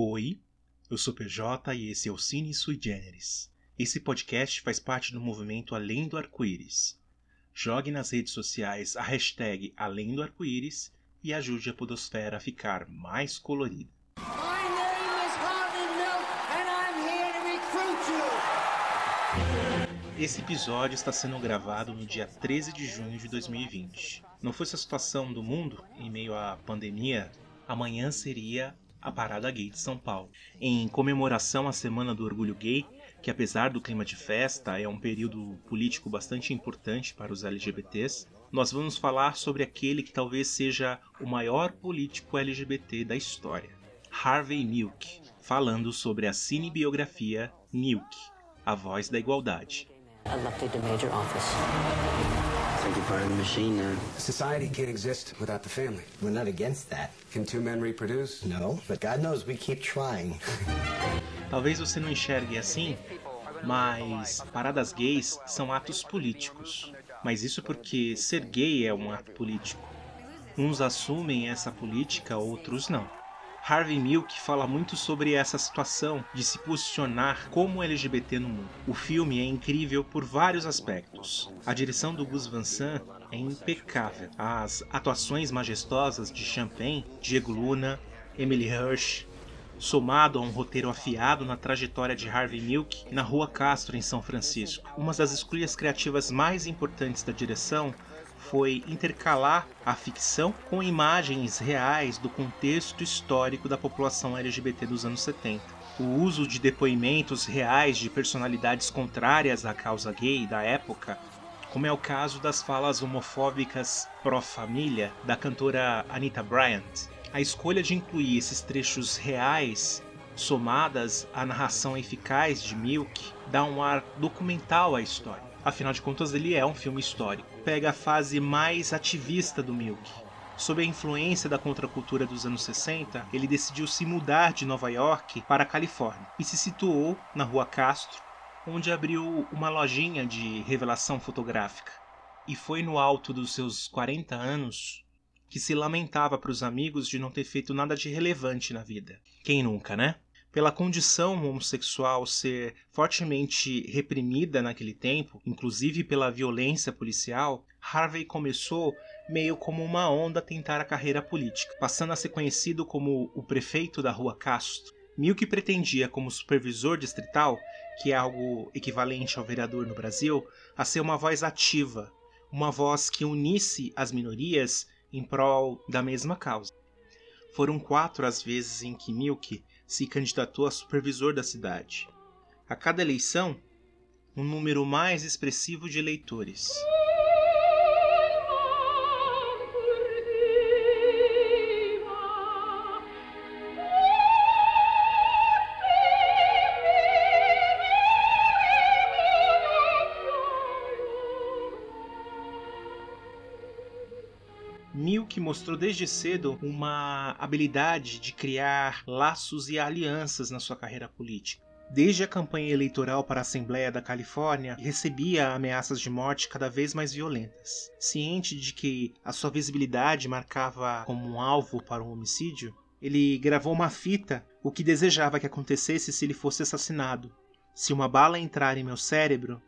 Oi, eu sou PJ e esse é o Cine Sui Generis. Esse podcast faz parte do movimento Além do Arco-Íris. Jogue nas redes sociais a hashtag Além do Arco-Íris e ajude a podosfera a ficar mais colorida. Esse episódio está sendo gravado no dia 13 de junho de 2020. Não fosse a situação do mundo em meio à pandemia, amanhã seria a Parada Gay de São Paulo. Em comemoração à Semana do Orgulho Gay, que apesar do clima de festa é um período político bastante importante para os LGBTs, nós vamos falar sobre aquele que talvez seja o maior político LGBT da história, Harvey Milk, falando sobre a cinebiografia Milk, a voz da igualdade. to major office. Think you're part of the machine now. Society can't exist without the family. We're not against that. Can two men reproduce? No, but God knows we keep trying. Talvez você não enxergue assim, mas paradas gays são atos políticos. Mas isso porque ser gay é um ato político. Uns assumem essa política, outros não. Harvey Milk fala muito sobre essa situação de se posicionar como LGBT no mundo. O filme é incrível por vários aspectos. A direção do Gus Van Sant é impecável. As atuações majestosas de Champagne, Diego Luna, Emily Hirsch, somado a um roteiro afiado na trajetória de Harvey Milk na Rua Castro, em São Francisco. Uma das escolhas criativas mais importantes da direção foi intercalar a ficção com imagens reais do contexto histórico da população LGBT dos anos 70. O uso de depoimentos reais de personalidades contrárias à causa gay da época, como é o caso das falas homofóbicas pró-família da cantora Anita Bryant. A escolha de incluir esses trechos reais somadas à narração eficaz de Milk dá um ar documental à história. Afinal de contas, ele é um filme histórico. Pega a fase mais ativista do Milk. Sob a influência da contracultura dos anos 60, ele decidiu se mudar de Nova York para a Califórnia e se situou na Rua Castro, onde abriu uma lojinha de revelação fotográfica. E foi no alto dos seus 40 anos que se lamentava para os amigos de não ter feito nada de relevante na vida. Quem nunca, né? Pela condição homossexual ser fortemente reprimida naquele tempo, inclusive pela violência policial, Harvey começou meio como uma onda a tentar a carreira política, passando a ser conhecido como o prefeito da Rua Castro. Milk pretendia, como supervisor distrital, que é algo equivalente ao vereador no Brasil, a ser uma voz ativa, uma voz que unisse as minorias em prol da mesma causa. Foram quatro as vezes em que Milk se candidatou a supervisor da cidade. A cada eleição, um número mais expressivo de eleitores. Milk mostrou desde cedo uma habilidade de criar laços e alianças na sua carreira política. Desde a campanha eleitoral para a Assembleia da Califórnia, recebia ameaças de morte cada vez mais violentas. Ciente de que a sua visibilidade marcava como um alvo para um homicídio, ele gravou uma fita o que desejava que acontecesse se ele fosse assassinado. Se uma bala entrar em meu cérebro,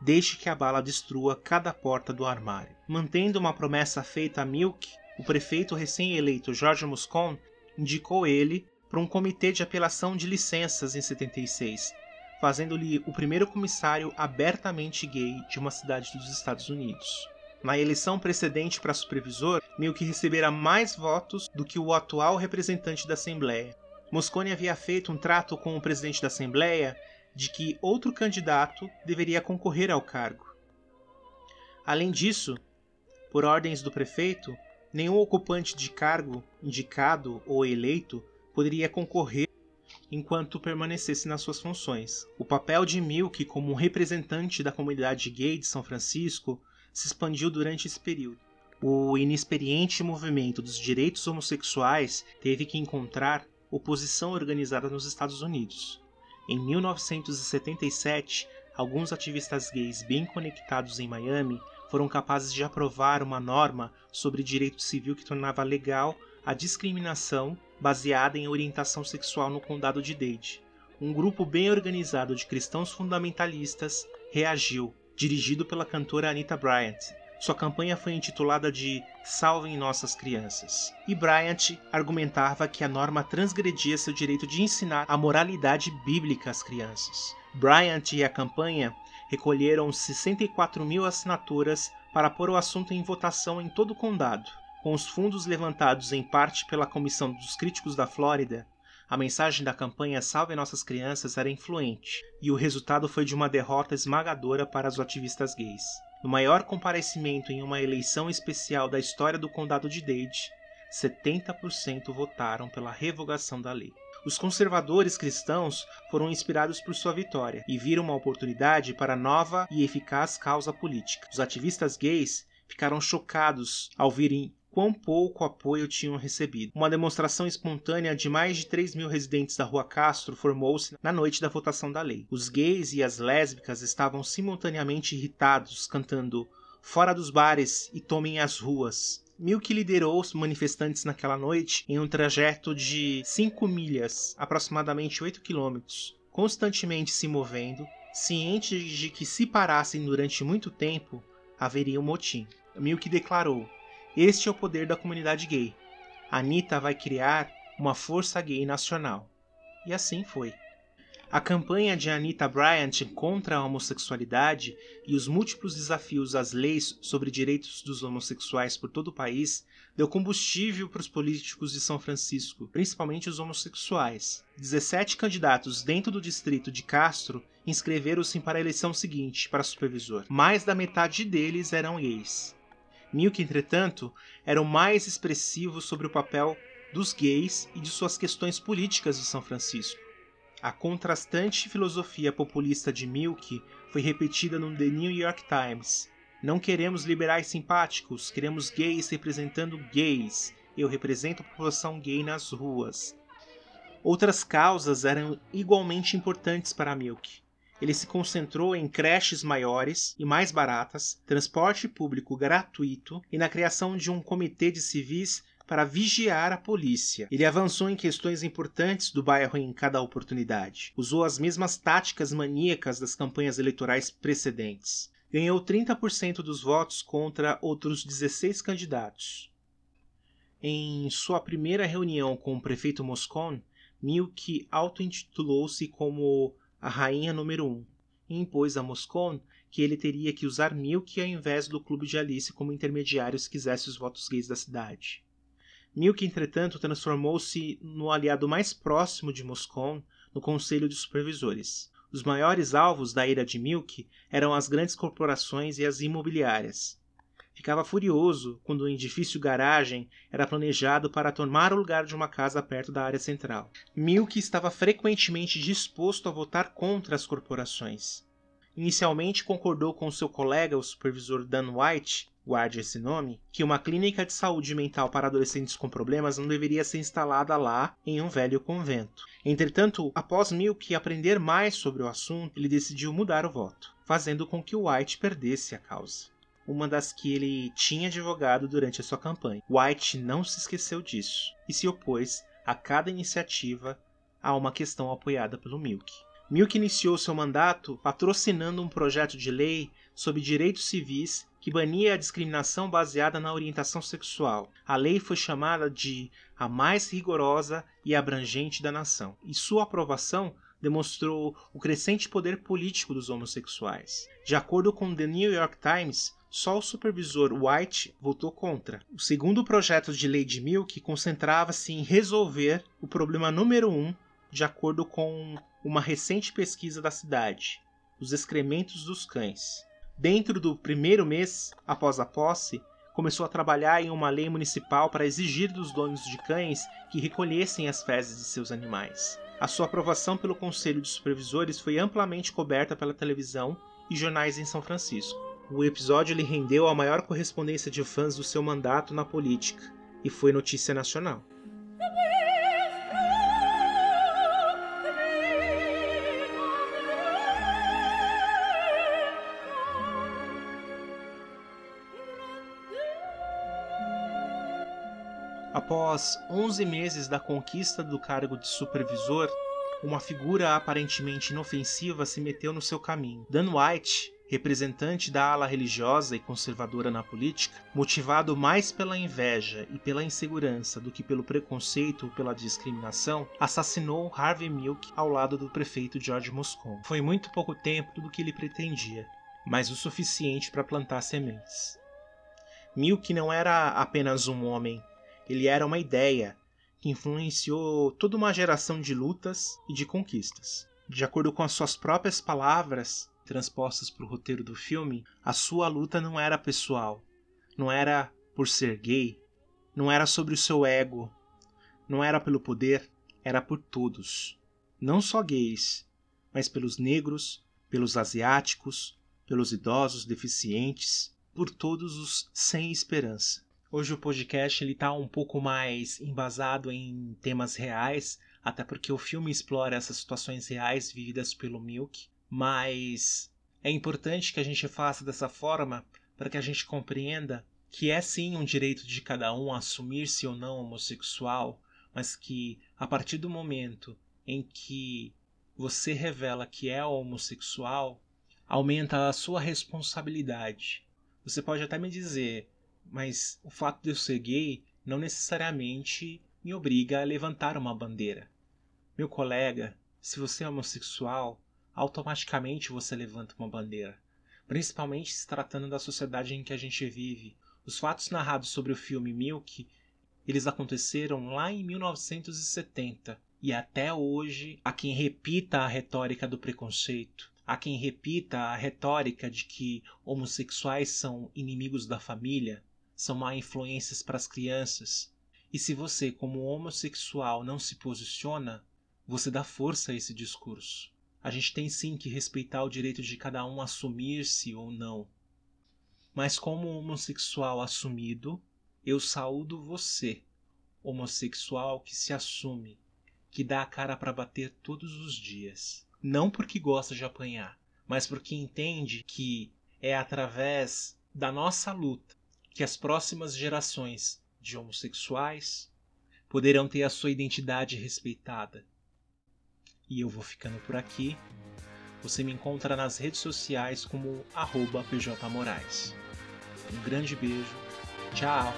deixe que a bala destrua cada porta do armário. Mantendo uma promessa feita a Milk, o prefeito recém-eleito George Moscone indicou ele para um comitê de apelação de licenças em 76, fazendo-lhe o primeiro comissário abertamente gay de uma cidade dos Estados Unidos. Na eleição precedente para supervisor, Milk recebera mais votos do que o atual representante da Assembleia. Moscone havia feito um trato com o presidente da Assembleia de que outro candidato deveria concorrer ao cargo. Além disso, por ordens do prefeito, nenhum ocupante de cargo indicado ou eleito poderia concorrer enquanto permanecesse nas suas funções. O papel de Milk como representante da comunidade gay de São Francisco se expandiu durante esse período. O inexperiente movimento dos direitos homossexuais teve que encontrar oposição organizada nos Estados Unidos. Em 1977, alguns ativistas gays bem conectados em Miami foram capazes de aprovar uma norma sobre direito civil que tornava legal a discriminação baseada em orientação sexual no condado de Dade. Um grupo bem organizado de cristãos fundamentalistas reagiu, dirigido pela cantora Anita Bryant. Sua campanha foi intitulada de Salvem Nossas Crianças. E Bryant argumentava que a norma transgredia seu direito de ensinar a moralidade bíblica às crianças. Bryant e a campanha recolheram 64 mil assinaturas para pôr o assunto em votação em todo o condado. Com os fundos levantados em parte pela Comissão dos Críticos da Flórida, a mensagem da campanha Salve Nossas Crianças era influente, e o resultado foi de uma derrota esmagadora para os ativistas gays. No maior comparecimento em uma eleição especial da história do condado de Dade, 70% votaram pela revogação da lei. Os conservadores cristãos foram inspirados por sua vitória e viram uma oportunidade para nova e eficaz causa política. Os ativistas gays ficaram chocados ao virem quão pouco apoio tinham recebido. Uma demonstração espontânea de mais de 3 mil residentes da Rua Castro formou-se na noite da votação da lei. Os gays e as lésbicas estavam simultaneamente irritados, cantando Fora dos bares e tomem as ruas. Milk liderou os manifestantes naquela noite em um trajeto de 5 milhas, aproximadamente 8 quilômetros, constantemente se movendo, ciente de que se parassem durante muito tempo, haveria um motim. Milk declarou: este é o poder da comunidade gay. Anitta vai criar uma força gay nacional. E assim foi. A campanha de Anita Bryant contra a homossexualidade e os múltiplos desafios às leis sobre direitos dos homossexuais por todo o país deu combustível para os políticos de São Francisco, principalmente os homossexuais. 17 candidatos dentro do distrito de Castro inscreveram-se para a eleição seguinte para supervisor. Mais da metade deles eram gays. Milk, entretanto, era o mais expressivo sobre o papel dos gays e de suas questões políticas de São Francisco. A contrastante filosofia populista de Milk foi repetida no The New York Times. Não queremos liberais simpáticos, queremos gays representando gays. Eu represento a população gay nas ruas. Outras causas eram igualmente importantes para Milk ele se concentrou em creches maiores e mais baratas, transporte público gratuito e na criação de um comitê de civis para vigiar a polícia. Ele avançou em questões importantes do bairro em cada oportunidade. Usou as mesmas táticas maníacas das campanhas eleitorais precedentes. Ganhou 30% dos votos contra outros 16 candidatos. Em sua primeira reunião com o prefeito Moscone, Milk auto-intitulou-se como a rainha número 1, um, e impôs a Moscone que ele teria que usar Milk ao invés do clube de Alice como intermediário se quisesse os votos gays da cidade. Milk, entretanto, transformou-se no aliado mais próximo de Moscone no Conselho de Supervisores. Os maiores alvos da ira de Milk eram as grandes corporações e as imobiliárias, Ficava furioso quando o edifício garagem era planejado para tomar o lugar de uma casa perto da área central. Milk estava frequentemente disposto a votar contra as corporações. Inicialmente concordou com seu colega, o supervisor Dan White, guarde esse nome, que uma clínica de saúde mental para adolescentes com problemas não deveria ser instalada lá em um velho convento. Entretanto, após Milk aprender mais sobre o assunto, ele decidiu mudar o voto, fazendo com que White perdesse a causa uma das que ele tinha advogado durante a sua campanha. White não se esqueceu disso e se opôs a cada iniciativa a uma questão apoiada pelo Milk. Milk iniciou seu mandato patrocinando um projeto de lei sobre direitos civis que bania a discriminação baseada na orientação sexual. A lei foi chamada de a mais rigorosa e abrangente da nação, e sua aprovação demonstrou o crescente poder político dos homossexuais. De acordo com The New York Times, só o supervisor White votou contra. O segundo projeto de lei de Milk concentrava-se em resolver o problema número um, de acordo com uma recente pesquisa da cidade: os excrementos dos cães. Dentro do primeiro mês após a posse, começou a trabalhar em uma lei municipal para exigir dos donos de cães que recolhessem as fezes de seus animais. A sua aprovação pelo Conselho de Supervisores foi amplamente coberta pela televisão e jornais em São Francisco. O episódio lhe rendeu a maior correspondência de fãs do seu mandato na política e foi notícia nacional. Após 11 meses da conquista do cargo de supervisor, uma figura aparentemente inofensiva se meteu no seu caminho. Dan White, representante da ala religiosa e conservadora na política, motivado mais pela inveja e pela insegurança do que pelo preconceito ou pela discriminação, assassinou Harvey Milk ao lado do prefeito George Moscone. Foi muito pouco tempo do que ele pretendia, mas o suficiente para plantar sementes. Milk não era apenas um homem, ele era uma ideia que influenciou toda uma geração de lutas e de conquistas. De acordo com as suas próprias palavras, transpostas para o roteiro do filme, a sua luta não era pessoal, não era por ser gay, não era sobre o seu ego, não era pelo poder, era por todos. Não só gays, mas pelos negros, pelos asiáticos, pelos idosos deficientes, por todos os sem esperança. Hoje o podcast ele tá um pouco mais embasado em temas reais, até porque o filme explora essas situações reais vividas pelo Milk, mas é importante que a gente faça dessa forma para que a gente compreenda que é sim um direito de cada um assumir-se ou não homossexual, mas que a partir do momento em que você revela que é homossexual, aumenta a sua responsabilidade. Você pode até me dizer, mas o fato de eu ser gay não necessariamente me obriga a levantar uma bandeira. Meu colega, se você é homossexual, automaticamente você levanta uma bandeira. Principalmente se tratando da sociedade em que a gente vive. Os fatos narrados sobre o filme Milk, eles aconteceram lá em 1970 e até hoje há quem repita a retórica do preconceito, há quem repita a retórica de que homossexuais são inimigos da família, são má influências para as crianças. E se você, como homossexual, não se posiciona, você dá força a esse discurso. A gente tem sim que respeitar o direito de cada um assumir-se ou não. Mas como homossexual assumido, eu saúdo você, homossexual que se assume, que dá a cara para bater todos os dias. Não porque gosta de apanhar, mas porque entende que é através da nossa luta que as próximas gerações de homossexuais poderão ter a sua identidade respeitada. E eu vou ficando por aqui. Você me encontra nas redes sociais como pjmorais. Um grande beijo. Tchau.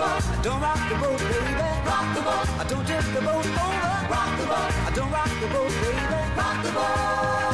boat. Don't rock the boat, baby. Rock the boat. I don't tip the boat over. Rock the boat. I don't rock the boat, baby. Rock the boat.